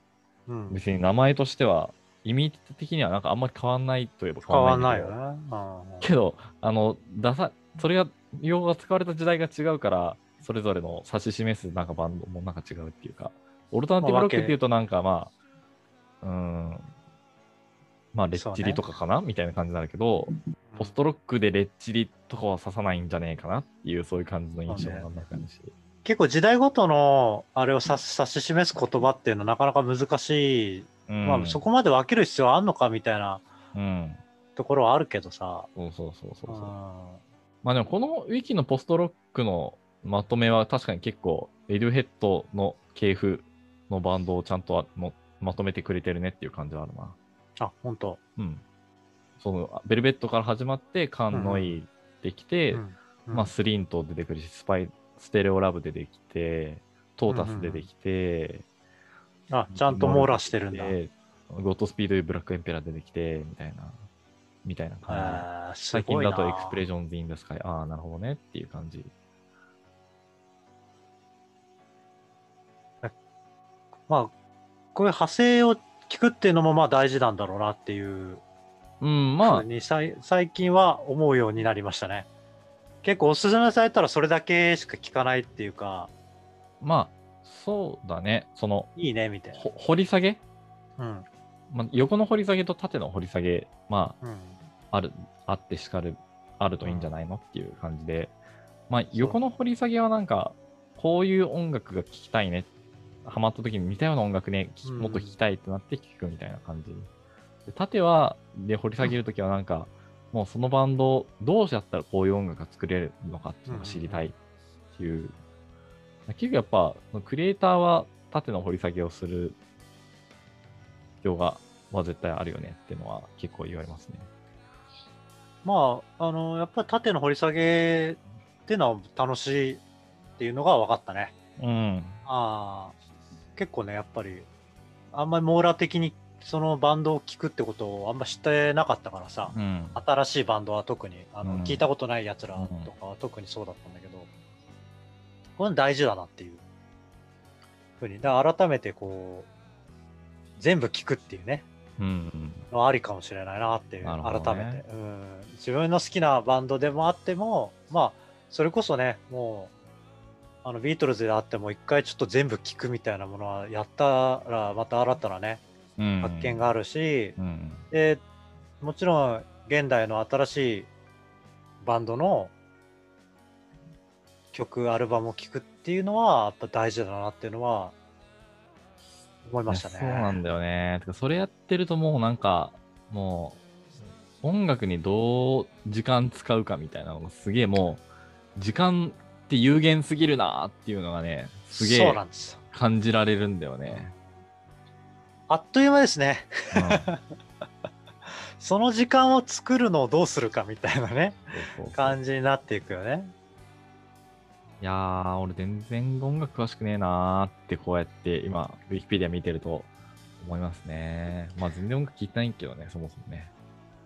うん、別に名前としては、意味的にはなんかあんまり変わんないといえば変わんないんだけどよね。うんけど、あの、ダサ、それが、用語が使われた時代が違うから、それぞれの指し示すなんかバンドもなんか違うっていうか、オルタナティブロックっていうとなんかまあ、うーん、まあ、レッチリとかかな、みたいな感じになるけど、ポストロックでレッチリとかは刺さないんじゃねえかなっていう、そういう感じの印象がなんかにし。結構時代ごとのあれを指し示す言葉っていうのはなかなか難しい、うん、まあそこまで分ける必要あんのかみたいなうん。ところはあるけどさ、そうそうそうそうそう。うんまあでもこのウィキのポストロックのまとめは確かに結構、エデュヘッドの系譜のバンドをちゃんとのまとめてくれてるねっていう感じはあるな。あ、本当。うん。その、ベルベットから始まって、カンノイできて、うんまあ、 Slint 出てくるし、スパイ、 Stereolab 出てきて、 Tortoise 出てきて、あ、ちゃんと網羅してるんだ。で Godspeed You! Black Emperor 出てきて、みたいな、みたいな感じ。最近だと Explosions in the Sky。ああ、なるほどねっていう感じ。まあ、こういう派生を聞くっていうのもまあ大事なんだろうなっていううん、まあにさい最近は思うようになりましたね。結構おすすめされたらそれだけしか聞かないっていうか、まあ、そうだね。その、いいねみたいな。ほ掘り下げ、うん。まあ、横の掘り下げと縦の掘り下げ、まうん。あ、ある、あってしかる、あるといいんじゃないのっていう感じで、まあ、横の掘り下げはなんか、こういう音楽が聴きたいね。ハマった時に似たような音楽ね、もっと聴きたいってなって聴くみたいな感じ。で縦は、で、掘り下げるときはなんか、もうそのバンド、どうやったらこういう音楽が作れるのかっていうのが知りたいっていう。結局やっぱ、クリエイターは縦の掘り下げをする必要が、は絶対あるよねっていうのは結構言われますね。まあ、あの、やっぱり縦の掘り下げっていうのは楽しいっていうのが分かったね。うん。ああ、結構ね、やっぱり、あんまり網羅的にそのバンドを聴くってことをあんま知ってなかったからさ、うん。新しいバンドは特に、あの、うん聞いたことない奴らとかは特にそうだったんだけど、これ大事だなっていうふうに、だ改めてこう、全部聞くっていうね、うんうん。ありかもしれないなっていう、ね改めて、うん。自分の好きなバンドでもあっても、まあ、それこそね、もう、あのビートルズであっても一回ちょっと全部聞くみたいなものはやったらまた新たなねうん。発見があるし、うん。でもちろん現代の新しいバンドの曲、アルバムを聴くっていうのは、やっぱ大事だなっていうのは、思いましたね。そうなんだよね。それやってるともうなんか、もう、音楽にどう時間使うかみたいなのがすげえもう、時間って有限すぎるなっていうのがね、すげえ。感じられるんだよね。あっという間ですね。うん その時間を作るのをどうするかみたいなね、感じになっていくよね。いやー、俺全然音楽詳しくねえなーってこうやって今、ウィキペディア見てると思いますね。まあ全然音楽聞いてないけどね、そもそもね。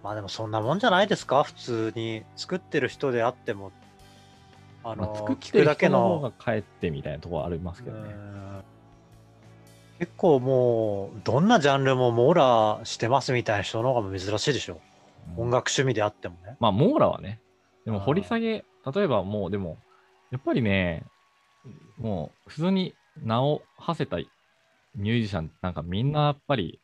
まあでもそんなもんじゃないですか、普通に。作ってる人であっても、あの、まあ、作ってる人の方のが帰ってみたいなところありますけどね。うん結構もう、どんなジャンルも網羅してますみたいな人の方が珍しいでしょ。うん音楽趣味であってもね。まあ、網羅はね。でも掘り下げ、例えばもう、でも、やっぱりね、もう普通に名を馳せたミュージシャン、なんかみんなやっぱり、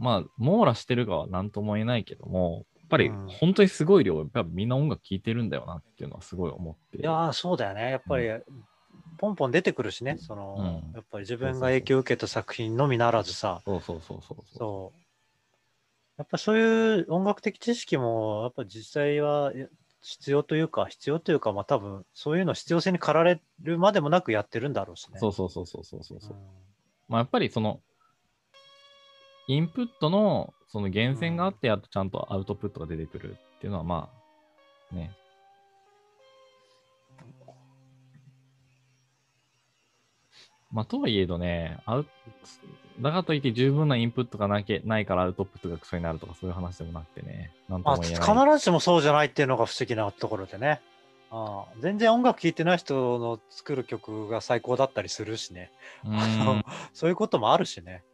まあ、網羅してるかは何とも言えないけども、やっぱりうん本当にすごい量、やっぱみんな音楽聴いてるんだよなっていうのはすごい思って。いやー、そうだよね。やっぱり、ポンポン出てくるしね。その、うんやっぱり自分が影響を受けた作品のみならずさ、そうそうそうそうそう。そう。やっぱそういう音楽的知識も、やっぱ実際はえ必要というか、必要というか、まあ多分、そういうの必要性に駆られるまでもなくやってるんだろうしね。そうそうそうそうそうそうそう。うんまあ、やっぱりその、インプットのその源泉があって、やっとちゃんとアウトプットが出てくるっていうのは、まあ、ね。まあ、とはいえどね、アウだからといって十分なインプットがなけないからアウトプットがクソになるとかそういう話でもなくてね、なんとまあ、も言え必ない。ずしもそうじゃないっていうのが不思議なところでね。ああ全然音楽聴いてない人の作る曲が最高だったりするしね。そういうこともあるしね。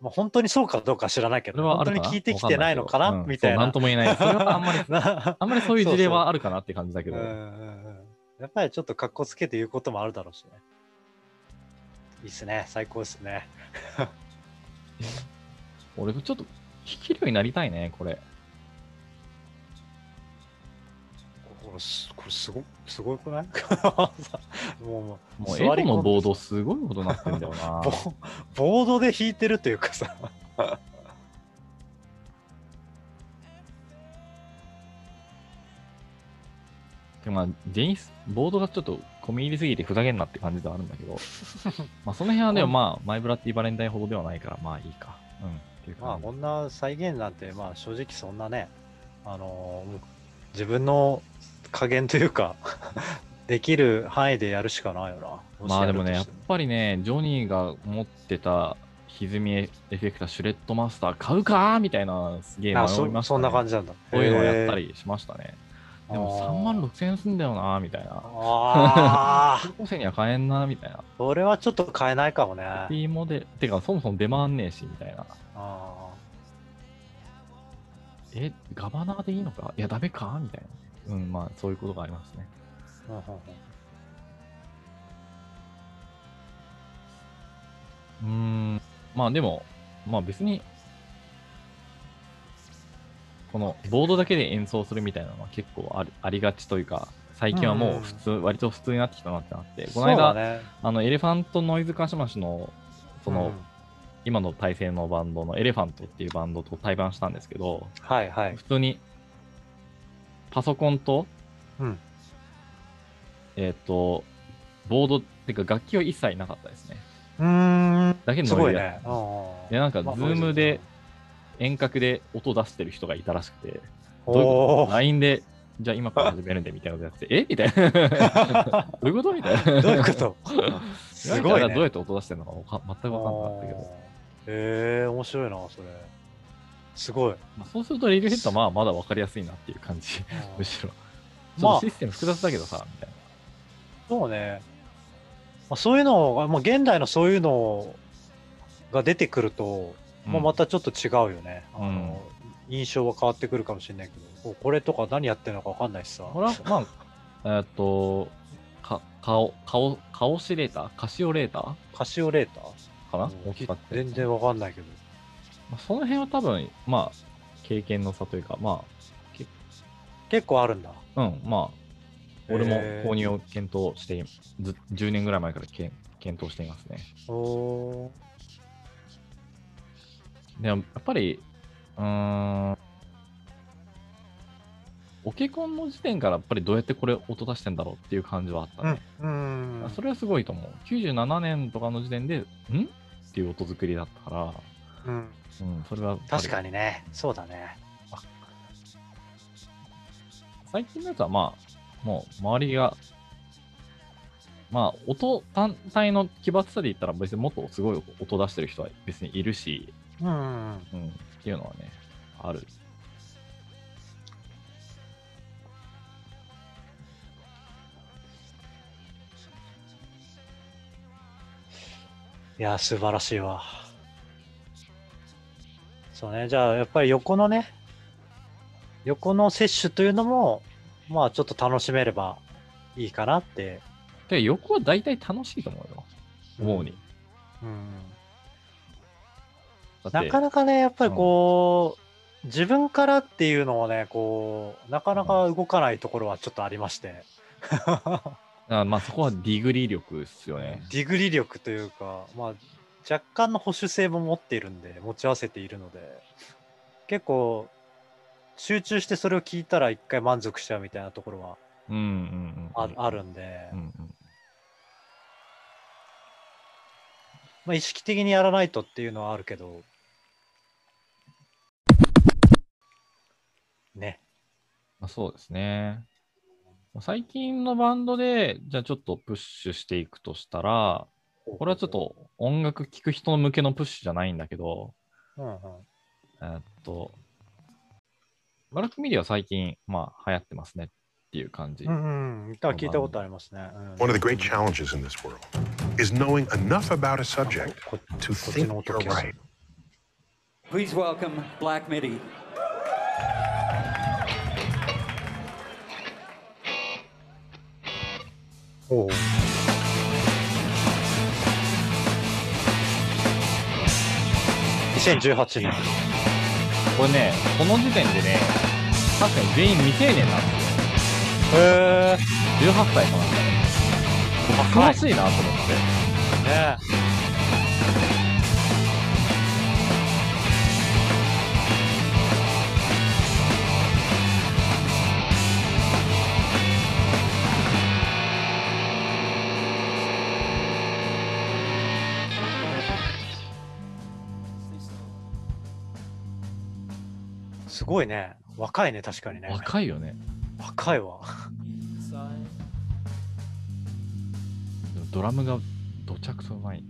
まあ、本当にそうかどうか知らないけど、本当に聞いてきてないのかな？わんみたいな。なんとも言えない。それはあんまり、な あんまりそういう事例はあるかなって感じだけど。うんうんうんやっぱりちょっと格好つけて言うこともあるだろうしね。いいっすね。最高ですね。俺ちょっと弾けるようになりたいね、これ。これすこれすごすごくない？もうもうもうエロ座り込んでのボードすごいことになってんだよな。ボボードで弾いてるというかさ。でもまあ、デニス、ボードがちょっと込み入りすぎてふざけんなって感じではあるんだけど、まあその辺はでもまあ、マイブラッティバレンタインほどではないから、まあいいか。うん。っていうまあこんな再現なんてまあ正直そんなね、あのー自分の加減というか できる範囲でやるしかないよな。まあでもね、やっぱりね、ジョニーが持ってた歪みエフェクター、シュレッドマスター買うかみたいな、すげえ迷いあました、ね。そそんな感じなんだ。こういうのをやったり。りしましたね。でも3万6千円すんだよな、みたいな。ああ、高校生には買えんな、みたいな。それはちょっと買えないかもね。あ P モデル、てかそもそも出回んねえし、みたいな。あえ、ガバナーでいいのか？いや、ダメか？みたいな。うん、まあ、そういうことがありますね。うん、まあでも、まあ別に、このボードだけで演奏するみたいなのは結構ありありがちというか、最近はもう普通、割と普通になってきたなってなって、この間、ねあの、エレファントノイズカシマシの、その、うん今の体制のバンドのエレファントっていうバンドと対バンしたんですけど、はいはい。普通にパソコンと、うんえっ、と、ボードっていうか楽器は一切なかったですね。うーん。だけすごいノイズ。ねうんで、なんか、ズまあームで遠隔で音出してる人がいたらしくて、おどういうこおと ?LINE で、じゃあ今から始めるんでみたいなことやってて、え？みたいな。どういうこと？みたいな。どういうこと？すごいね。どうやって音出してるのか全く分かんなかったけど。へえ面白いな、それ。すごい。まあ、そうすると、レイルヘッドはまあまだ分かりやすいなっていう感じ。むしろ。ちょシステム複雑だけどさ、みたいな。そうね。まあ、そういうのが、まあ、現代のそういうのが出てくると、まあ、またちょっと違うよね。あの印象は変わってくるかもしれないけど、おこれとか何やってるのか分かんないしさ。これは、まあ、えっと、か、顔、顔、顔シレーターカシオレータ？ーカシオレータ？ーかな？全然分かんないけど。まあ、その辺は多分、まあ、経験の差というか、ま結構あるんだ。あ、うん、まあ、俺も購入を検討していず10年ぐらい前からけん検討していますね。おーでもやっぱり、うーん、オケコンの時点からやっぱりどうやってこれ音出してんだろうっていう感じはあったね。うん。うん。それはすごいと思う。97年とかの時点で、ん？っていう音作りだったから、うん。うん、それは確かにね。そうだね。最近のやつはまあ、もう周りが、まあ、音単体の奇抜さで言ったら別にもっとすごい音出してる人は別にいるし、うん。うん、っていうのはね、ある。いや、素晴らしいわ。そうね。じゃあ、やっぱり横のね、横の摂取というのも、まあ、ちょっと楽しめればいいかなって。で、横は大体楽しいと思うよ。思うに。うん。だってなかなかね、やっぱりこう、自分からっていうのをね、こう、なかなか動かないところはちょっとありまして。あまあそこはディグり力ですよね。ディグり力というか、まあ、若干の保守性も持っているんで、持ち合わせているので、結構、集中してそれを聞いたら一回満足しちゃうみたいなところはうんうんうん。あ,、あるんで、うんうん。まあ、意識的にやらないとっていうのはあるけど、ね。まあ、そうですね。最近のバンドで、じゃあちょっとプッシュしていくとしたら、これはちょっと音楽聴く人向けのプッシュじゃないんだけど、うんうん、えーっと、ブラックミディは最近、まあ流行ってますねっていう感じ。うんうん。だから聞いたことありますね。うん、One of the great challenges in this world is knowing enough about a subject こ to こっち think の音 you're right. Please welcome Black MIDI. おう2018年。これね、この時点でね、確かに全員未成年なんですよ。へえ。18歳かなんかね。たくましいなと思って。ねすごいね。若いね、確かにね。若いよね。若いわ。ドラムがどちゃくそうまい。い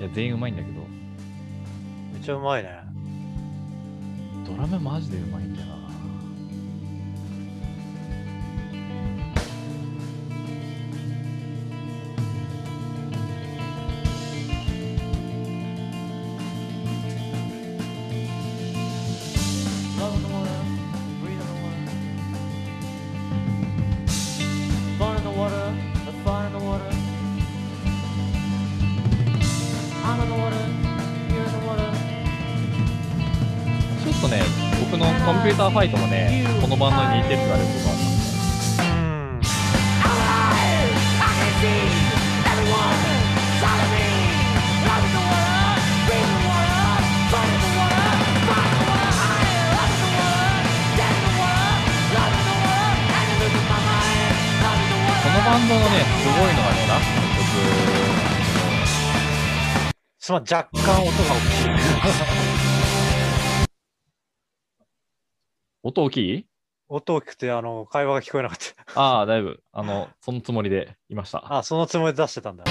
や、全員うまいんだけど、めっちゃうまいね。ドラムマジでうまいんだよな。ファイトもね、このバンドに似てるって言われることがあったんですよ。うん。このバンドのね、すごいのがね、ラストの曲すまん、若干音が大きい。音大きい？音大きくて、あの、会話が聞こえなかった。ああ、だいぶ、あの、そのつもりでいました。あ、そのつもりで出してたんだ。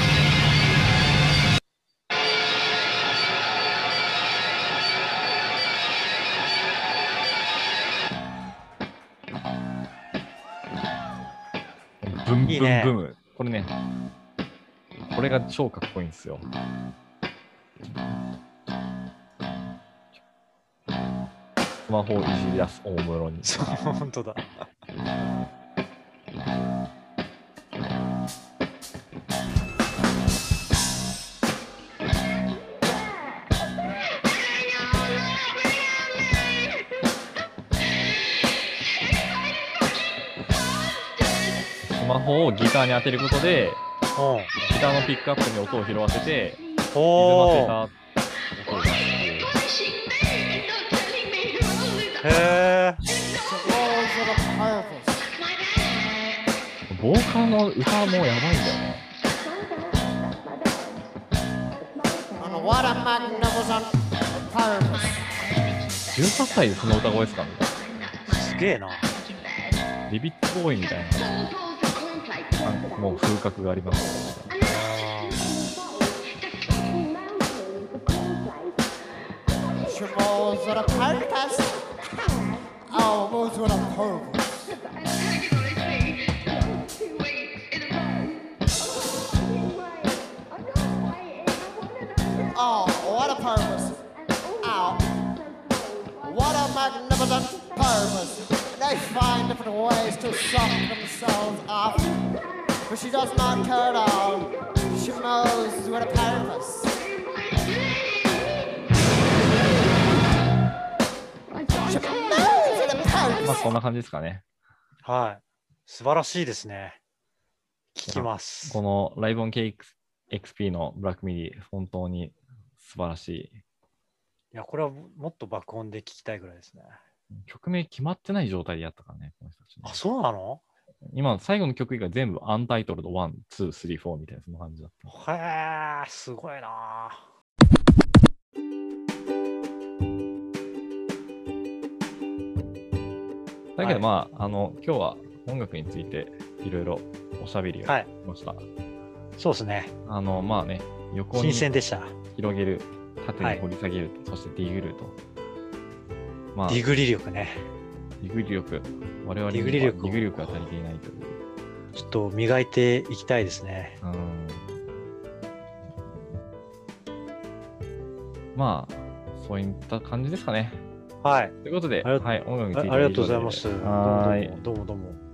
ブンブンいいねブム。これね、これが超かっこいいんですよ。スマホをいじり出す大室に。そう、本当だ。マホをギターに当てることで、うん。ギターのピックアップに音を拾わせて、お歪まお。せたボーカルの歌もやばいんだよね。18歳でその歌声ですかみたいな。すげえな。ビビットボーイみたいな。なんかもう風格があります。Oh, so the contest. Oh, moves with a purpose. Oh, what a purpose. Oh, what a magnificent purpose. They find different ways to suck themselves up. But she does not care at all. She moves with a purpose. まあ.そんな感じですかね。はい。素晴らしいですね。聞きます。このライブオン KXP のブラックミディ、本当に素晴らしい。いや、これはもっと爆音で聞きたいぐらいですね。曲名決まってない状態でやったからね、この人たちね、あ、そうなの？今、最後の曲以外全部アンタイトルド1、2、3、4みたいなそんな感じだった。へえ、すごいな。だけどはいまあ、あの、今日は音楽についていろいろおしゃべりをしはいました。そうですね。あの、まあね、横に新鮮でした。広げる、縦はいに掘り下げる、そしてディグると。まあ、ディグリ力ね。ディグリ力。我々ディグリ力をディグリ力が足りていないという。ちょっと磨いていきたいですね。うんまあ、そういった感じですかね。はい。ということで、はい、音楽についてあありがとうございます。はーい。どうもどうも。